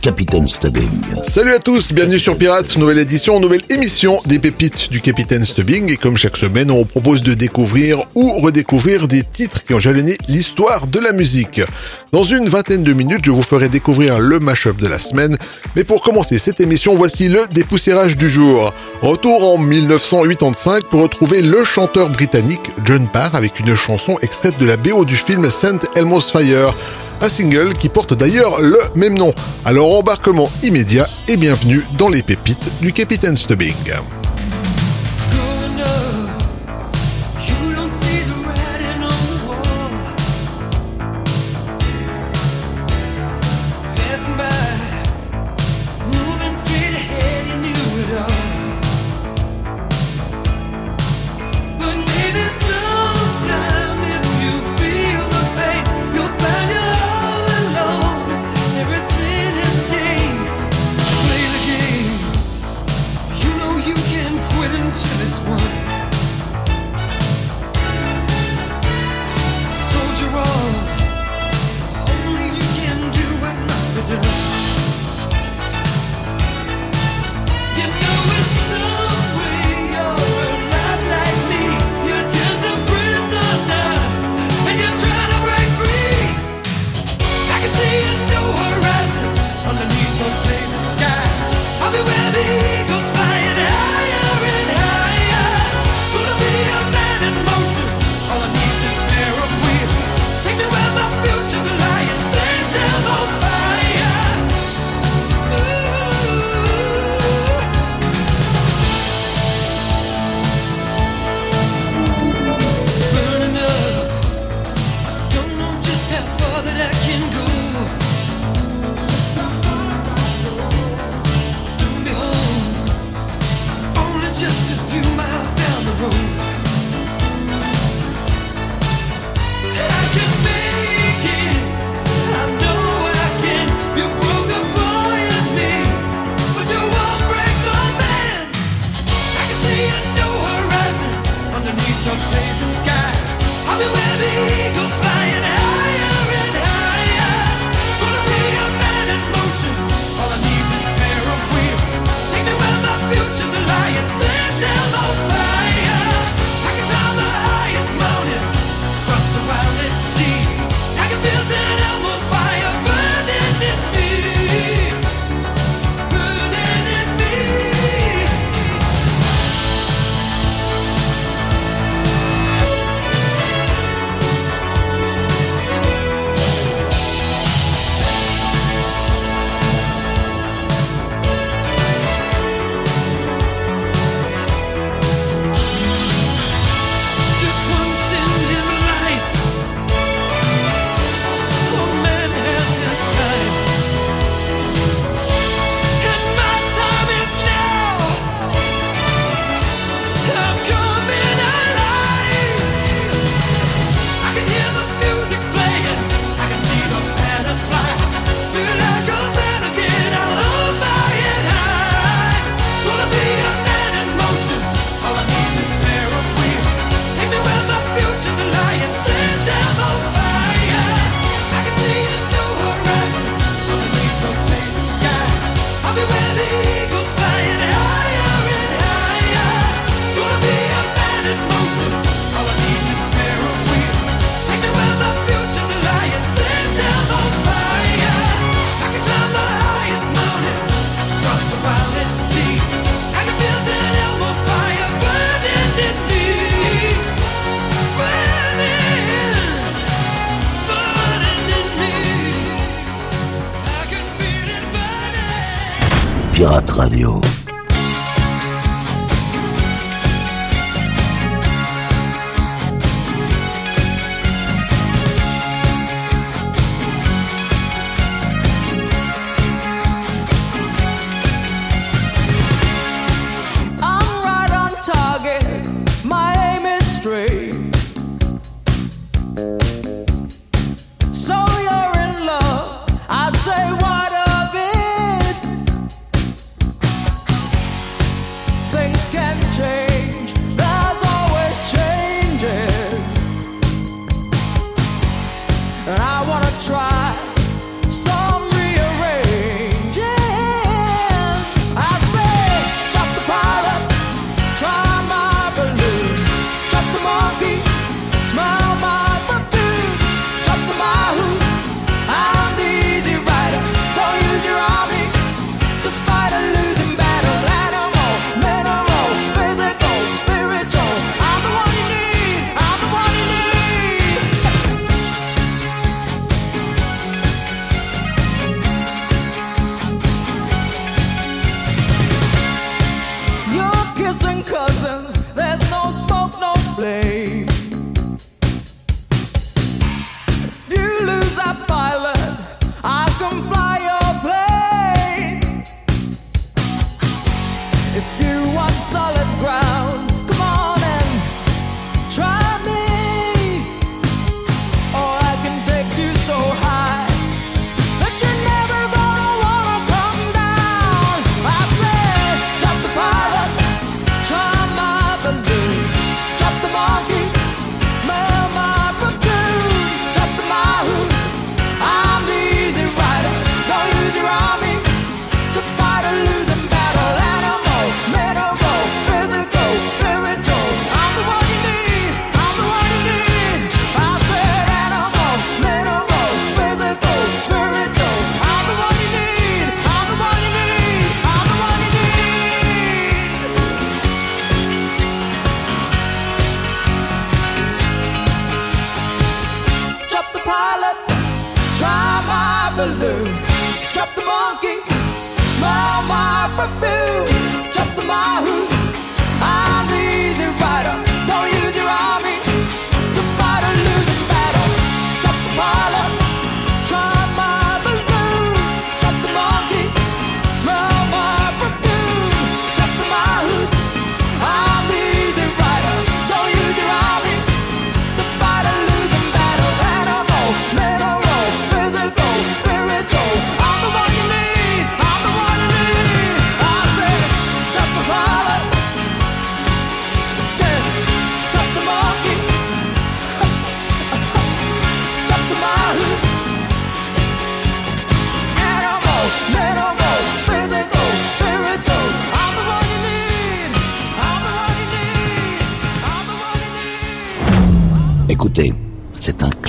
Capitaine Stubbing. Salut à tous, bienvenue sur Pirates, nouvelle édition, nouvelle émission des pépites du Capitaine Stubbing. Et comme chaque semaine, on propose de découvrir ou redécouvrir des titres qui ont jalonné l'histoire de la musique. Dans une vingtaine de minutes, je vous ferai découvrir le mashup de la semaine. Mais pour commencer cette émission, voici le dépoussiérage du jour. Retour en 1985 pour retrouver le chanteur britannique John Parr avec une chanson extraite de la BO du film Saint Elmo's Fire un single qui porte d'ailleurs le même nom. Alors embarquement immédiat et bienvenue dans les pépites du Capitaine Stubbing.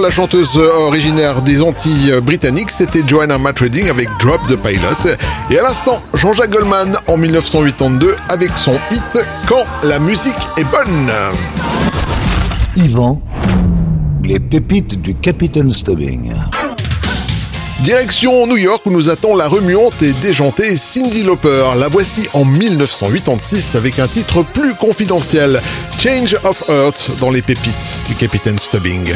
La chanteuse originaire des Antilles britanniques, c'était Joanna Matreading avec Drop the Pilot. Et à l'instant, Jean-Jacques Goldman en 1982 avec son hit Quand la musique est bonne. Yvan, les pépites du Capitaine Stubbing. Direction New York où nous attend la remuante et déjantée Cindy Lauper. La voici en 1986 avec un titre plus confidentiel, Change of Earth dans les pépites du Capitaine Stubbing.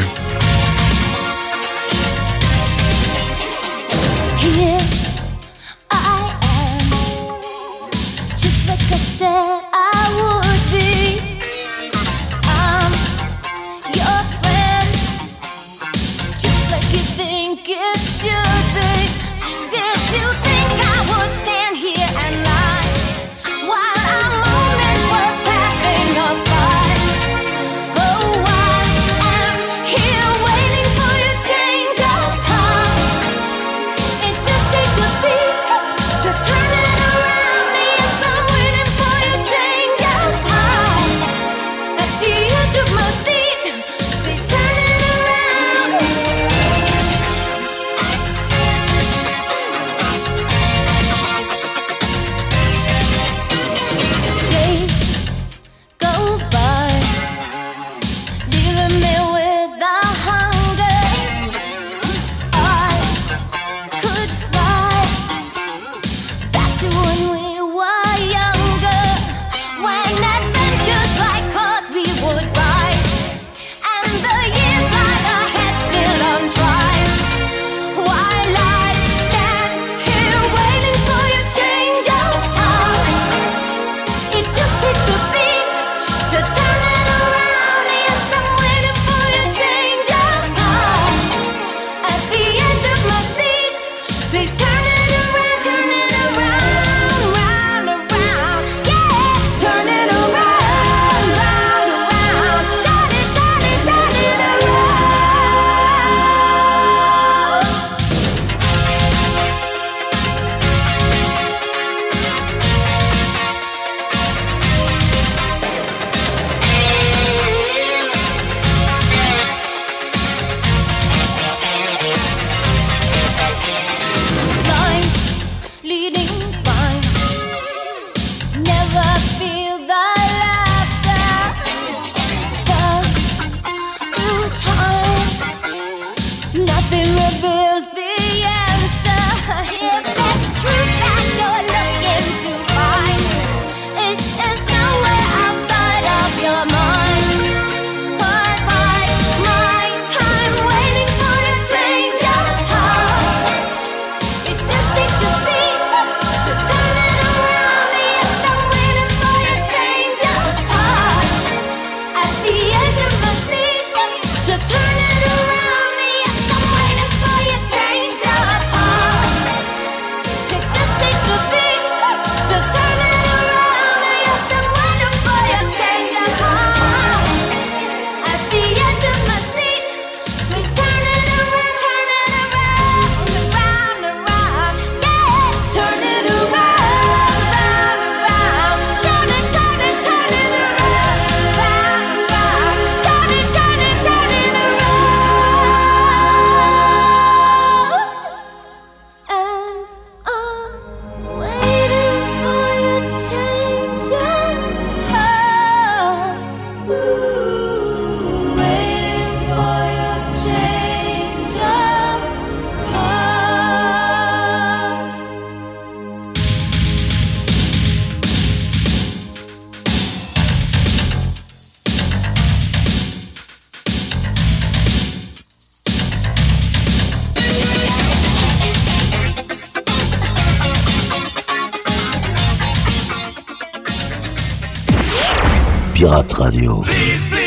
Radio. Please, please.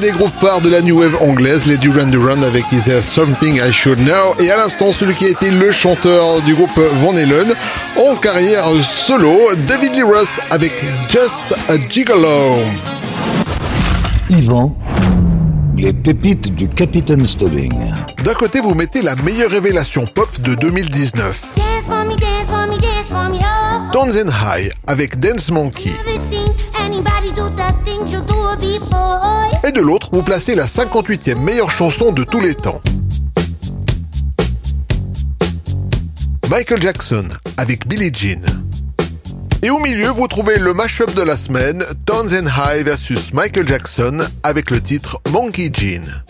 des groupes phares de la new wave anglaise, les Duran Duran avec Is There Something I Should Know et à l'instant celui qui a été le chanteur du groupe Van Halen en carrière solo, David Lee Ross avec Just a Gigolo. Yvan, les pépites du Capitaine Stubbing. D'un côté, vous mettez la meilleure révélation pop de 2019. Dance for me, dance for me, dance for me, oh. Dance and High avec Dance Monkey. Et de l'autre, vous placez la 58e meilleure chanson de tous les temps. Michael Jackson avec Billie Jean. Et au milieu, vous trouvez le mash-up de la semaine, Townsend High versus Michael Jackson avec le titre Monkey Jean.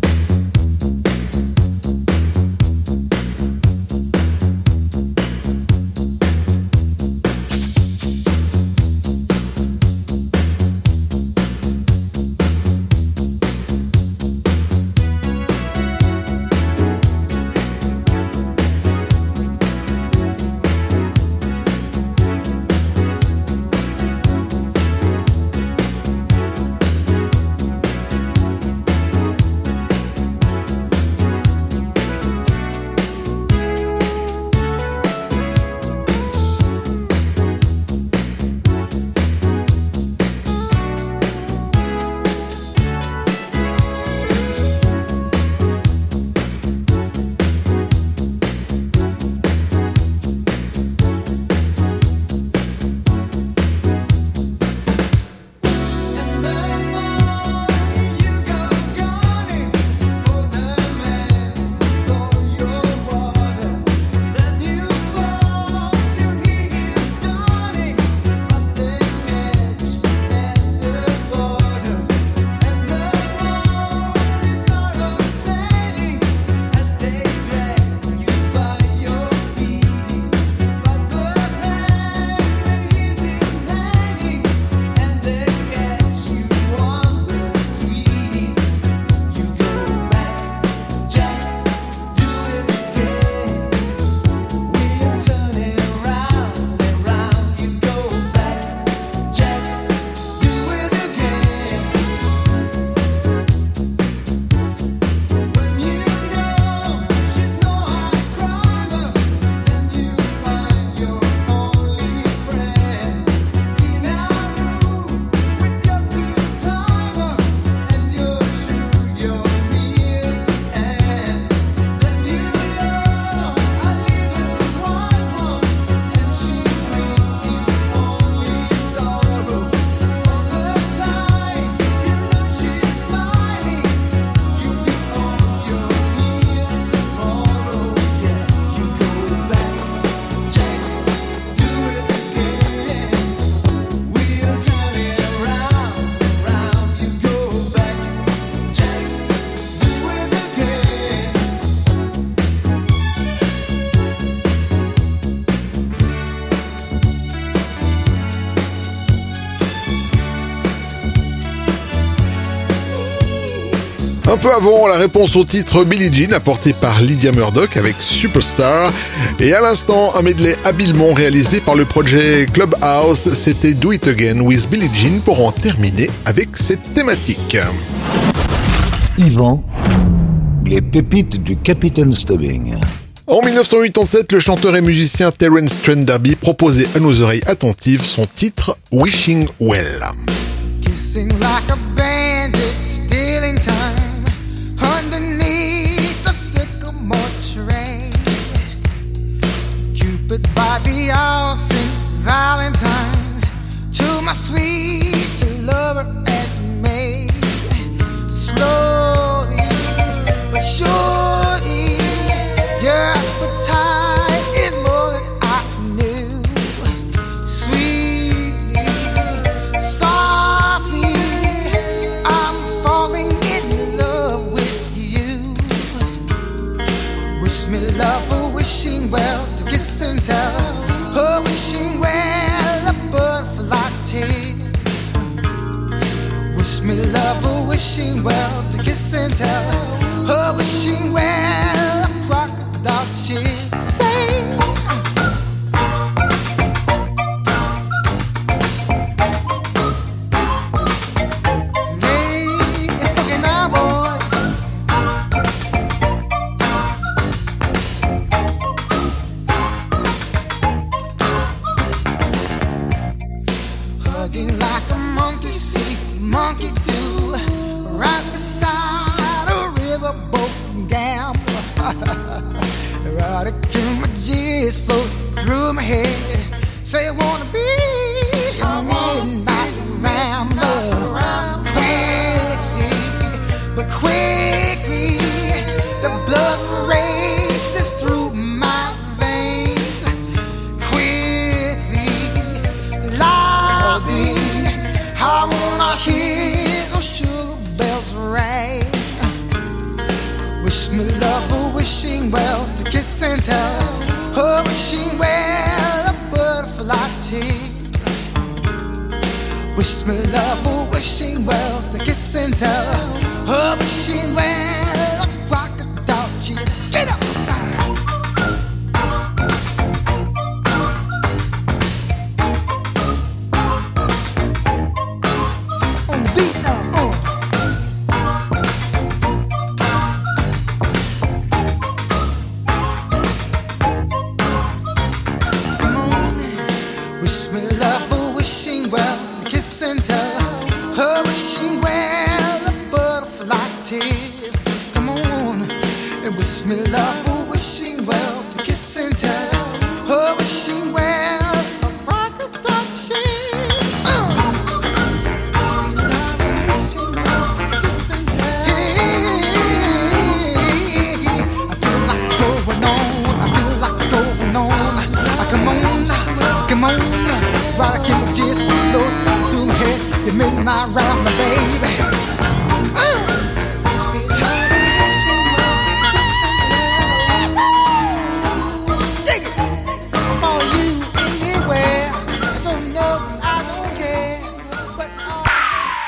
Peu avant, la réponse au titre Billie Jean apportée par Lydia Murdoch avec Superstar. Et à l'instant, un medley habilement réalisé par le projet Clubhouse, c'était Do It Again with Billie Jean pour en terminer avec cette thématique. Yvan, les pépites du Capitaine Stubbing. En 1987, le chanteur et musicien Terence Trent D'Arby proposait à nos oreilles attentives son titre Wishing Well. Kissing like a bandit, stealing time underneath the sycamore tree. Cupid by the all Valentine's to my sweet lover and me. Slowly but surely, wishing well to kiss and tell. A wishing well, Say I wanna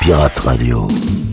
Pirate Radio.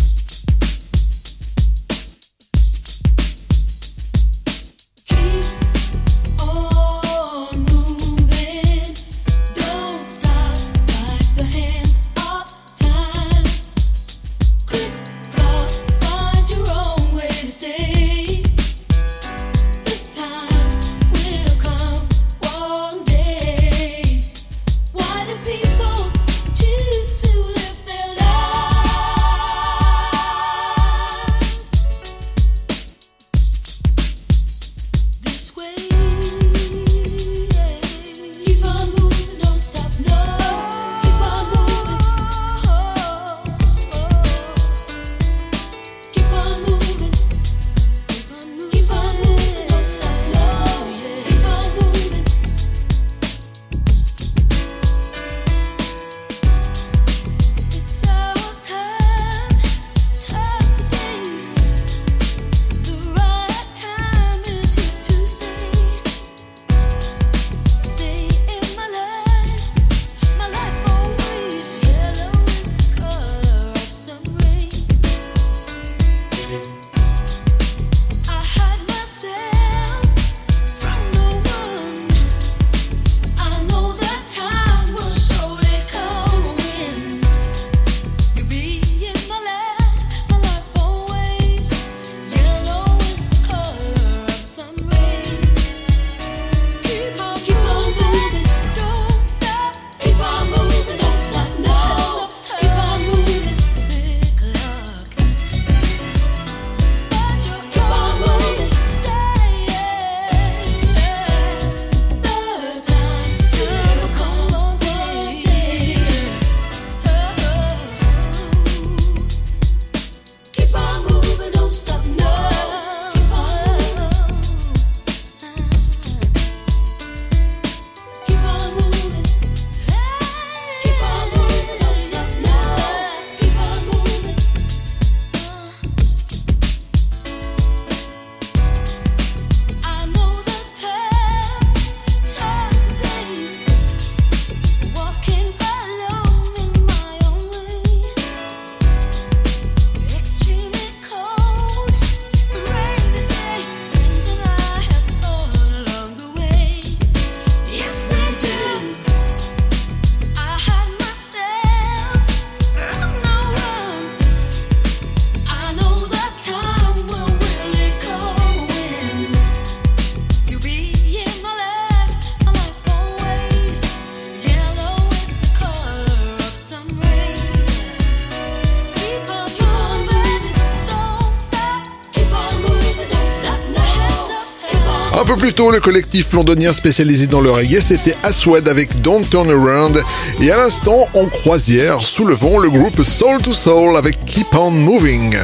plus tôt, le collectif londonien spécialisé dans le reggae, c'était Aswed avec Don't Turn Around. Et à l'instant, en croisière, soulevons le groupe Soul to Soul avec Keep On Moving.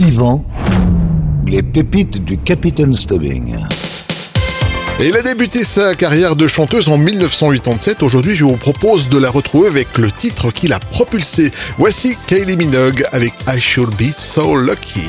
Yvan, les pépites du Capitaine Stubbing. Il a débuté sa carrière de chanteuse en 1987. Aujourd'hui, je vous propose de la retrouver avec le titre qui l'a propulsée. Voici Kylie Minogue avec I Should Be So Lucky.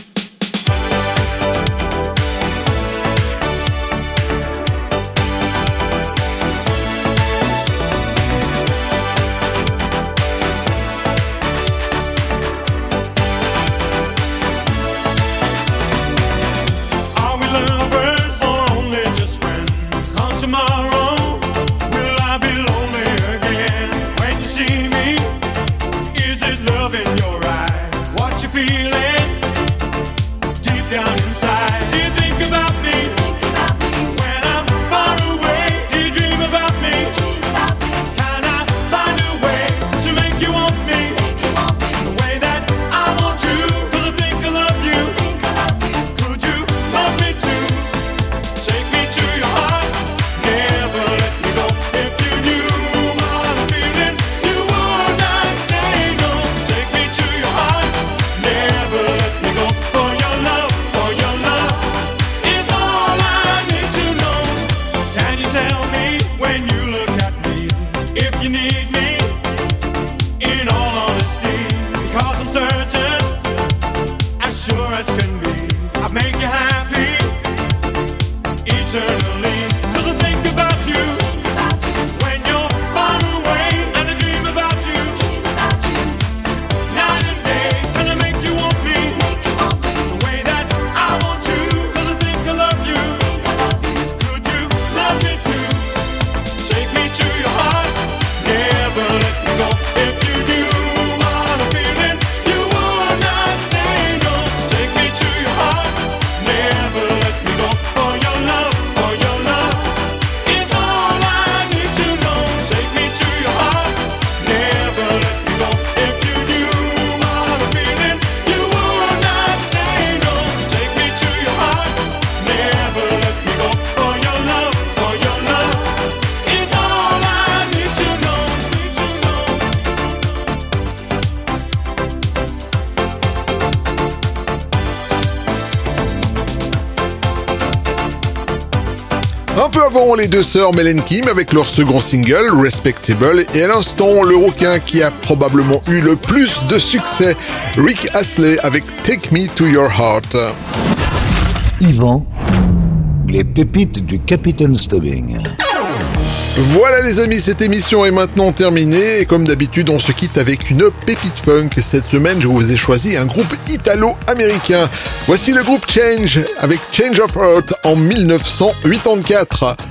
deux sœurs Melen Kim avec leur second single Respectable et à l'instant le requin qui a probablement eu le plus de succès, Rick Astley avec Take Me to Your Heart. Yvan, les pépites du Capitaine Stubbing. Voilà les amis, cette émission est maintenant terminée et comme d'habitude on se quitte avec une pépite funk. Cette semaine je vous ai choisi un groupe italo-américain. Voici le groupe Change avec Change of Heart en 1984.